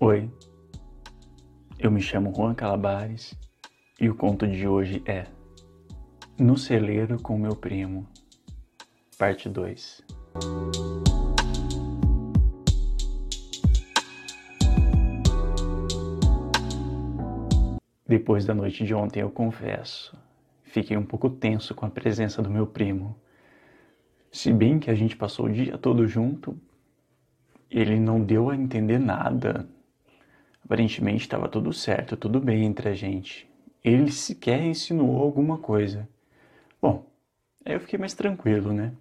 Oi, eu me chamo Juan Calabares e o conto de hoje é No Celeiro com Meu Primo, parte 2. Depois da noite de ontem, eu confesso, fiquei um pouco tenso com a presença do meu primo. Se bem que a gente passou o dia todo junto, ele não deu a entender nada. Aparentemente estava tudo certo, tudo bem entre a gente. Ele sequer insinuou alguma coisa. Bom, aí eu fiquei mais tranquilo, né?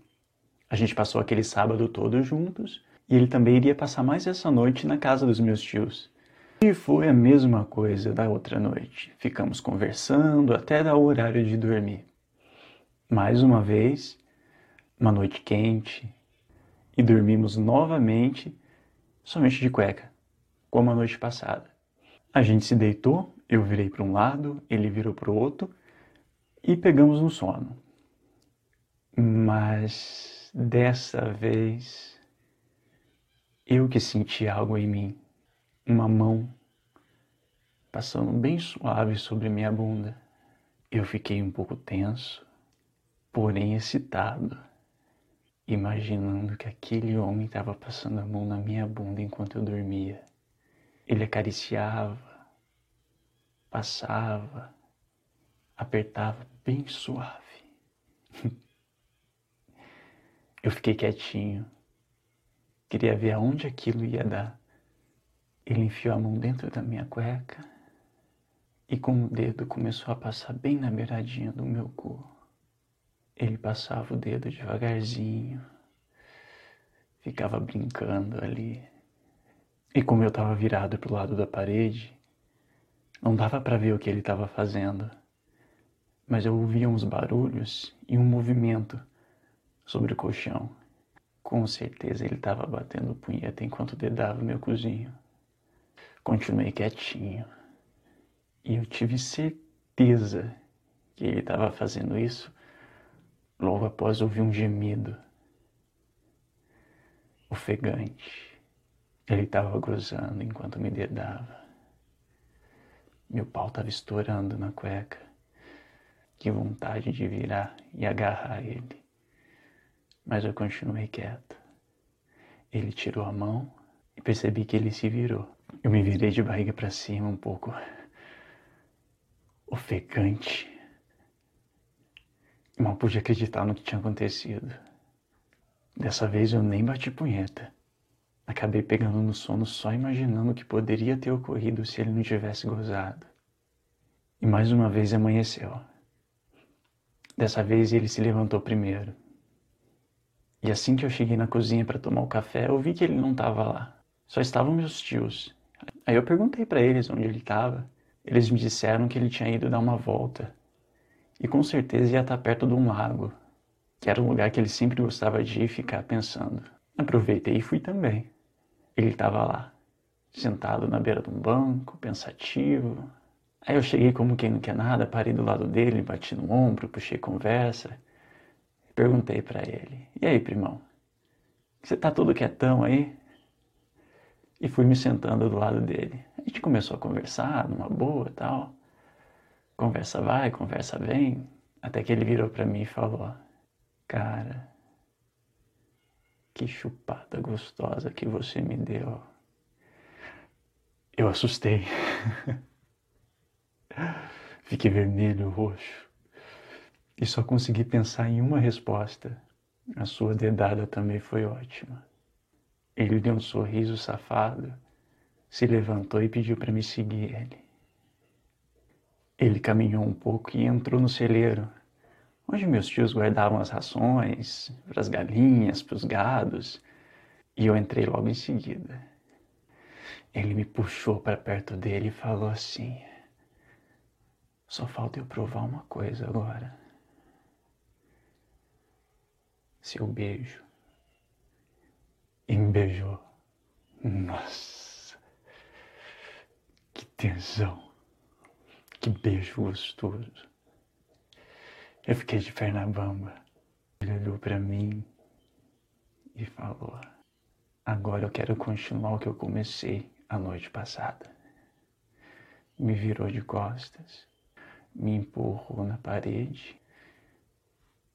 A gente passou aquele sábado todo juntos e ele também iria passar mais essa noite na casa dos meus tios. E foi a mesma coisa da outra noite. Ficamos conversando até dar o horário de dormir. Mais uma vez, uma noite quente, e dormimos novamente, somente de cueca, como a noite passada. A gente se deitou, eu virei para um lado, ele virou para o outro e pegamos no sono. Mas dessa vez eu que senti algo em mim, uma mão passando bem suave sobre minha bunda. Eu fiquei um pouco tenso, porém excitado imaginando que aquele homem estava passando a mão na minha bunda enquanto eu dormia. Ele acariciava, passava, apertava bem suave. eu fiquei quietinho, queria ver aonde aquilo ia dar. Ele enfiou a mão dentro da minha cueca e com o dedo começou a passar bem na beiradinha do meu corpo. Ele passava o dedo devagarzinho, ficava brincando ali. E como eu estava virado para o lado da parede, não dava para ver o que ele estava fazendo, mas eu ouvia uns barulhos e um movimento sobre o colchão. Com certeza ele estava batendo punheta enquanto dedava meu cozinho. Continuei quietinho e eu tive certeza que ele estava fazendo isso Logo após ouvi um gemido ofegante. Ele estava gozando enquanto me dedava. Meu pau estava estourando na cueca. Que vontade de virar e agarrar ele. Mas eu continuei quieto. Ele tirou a mão e percebi que ele se virou. Eu me virei de barriga para cima um pouco ofegante Mal pude acreditar no que tinha acontecido. Dessa vez eu nem bati punheta. Acabei pegando no sono só imaginando o que poderia ter ocorrido se ele não tivesse gozado. E mais uma vez amanheceu. Dessa vez ele se levantou primeiro. E assim que eu cheguei na cozinha para tomar o café, eu vi que ele não estava lá. Só estavam meus tios. Aí eu perguntei para eles onde ele estava. Eles me disseram que ele tinha ido dar uma volta e com certeza ia estar perto de um lago, que era um lugar que ele sempre gostava de ir ficar pensando. Aproveitei e fui também. Ele estava lá, sentado na beira de um banco, pensativo. Aí eu cheguei como quem não quer nada, parei do lado dele, bati no ombro, puxei conversa. Perguntei para ele: E aí, primão? Você tá todo quietão aí? E fui me sentando do lado dele. A gente começou a conversar numa boa tal. Conversa vai, conversa vem, até que ele virou para mim e falou: Cara, que chupada gostosa que você me deu. Eu assustei. Fiquei vermelho, roxo. E só consegui pensar em uma resposta. A sua dedada também foi ótima. Ele deu um sorriso safado, se levantou e pediu para me seguir ele. Ele caminhou um pouco e entrou no celeiro, onde meus tios guardavam as rações para as galinhas, para os gados, e eu entrei logo em seguida. Ele me puxou para perto dele e falou assim: Só falta eu provar uma coisa agora. Seu beijo. E me beijou. Nossa, que tesão. Que beijo gostoso. Eu fiquei de perna bamba. Ele olhou para mim e falou: Agora eu quero continuar o que eu comecei a noite passada. Me virou de costas, me empurrou na parede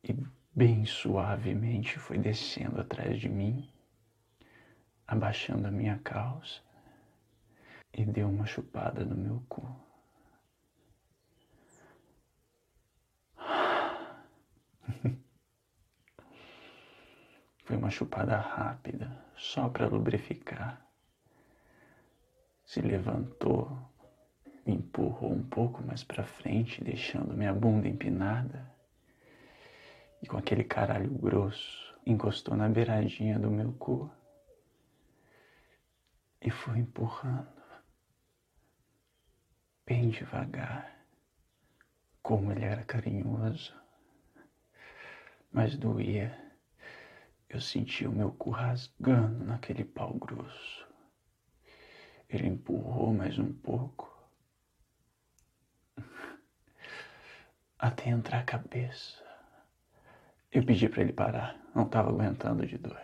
e bem suavemente foi descendo atrás de mim, abaixando a minha calça e deu uma chupada no meu cu. Foi uma chupada rápida, só para lubrificar. Se levantou, me empurrou um pouco mais para frente, deixando minha bunda empinada. E com aquele caralho grosso, encostou na beiradinha do meu cu e foi empurrando, bem devagar, como ele era carinhoso, mas doía eu senti o meu cu rasgando naquele pau grosso. Ele empurrou mais um pouco. Até entrar a cabeça. Eu pedi para ele parar, não estava aguentando de dor.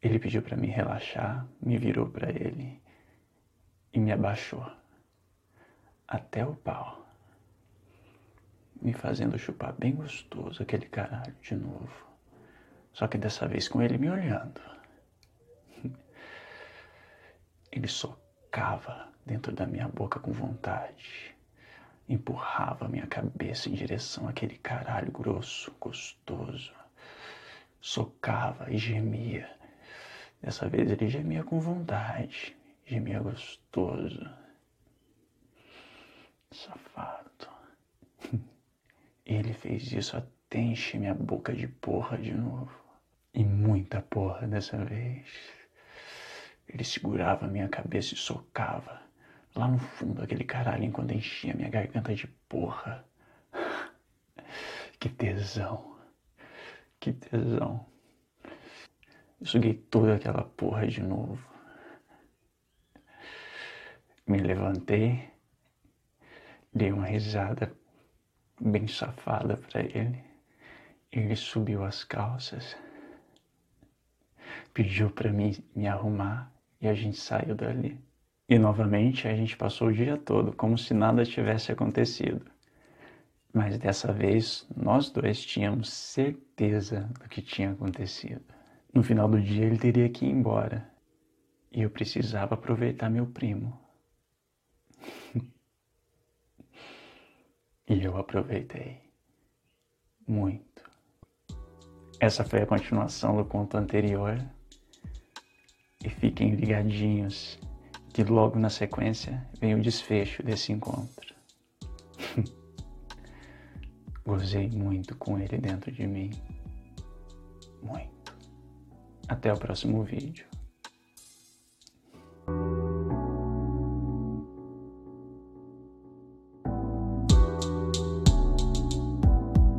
Ele pediu para me relaxar, me virou para ele e me abaixou até o pau, me fazendo chupar bem gostoso aquele caralho de novo. Só que dessa vez com ele me olhando. Ele socava dentro da minha boca com vontade. Empurrava minha cabeça em direção àquele caralho grosso, gostoso. Socava e gemia. Dessa vez ele gemia com vontade. Gemia gostoso. Safado. Ele fez isso até encher minha boca de porra de novo. E muita porra dessa vez. Ele segurava minha cabeça e socava lá no fundo aquele caralho enquanto enchia minha garganta de porra. Que tesão. Que tesão. Eu suguei toda aquela porra de novo. Me levantei, dei uma risada bem safada para ele. Ele subiu as calças pediu para mim me arrumar e a gente saiu dali. E novamente a gente passou o dia todo como se nada tivesse acontecido. Mas dessa vez nós dois tínhamos certeza do que tinha acontecido. No final do dia ele teria que ir embora e eu precisava aproveitar meu primo. E eu aproveitei muito. Essa foi a continuação do conto anterior e fiquem ligadinhos que logo na sequência vem o desfecho desse encontro. Gozei muito com ele dentro de mim. Muito. Até o próximo vídeo.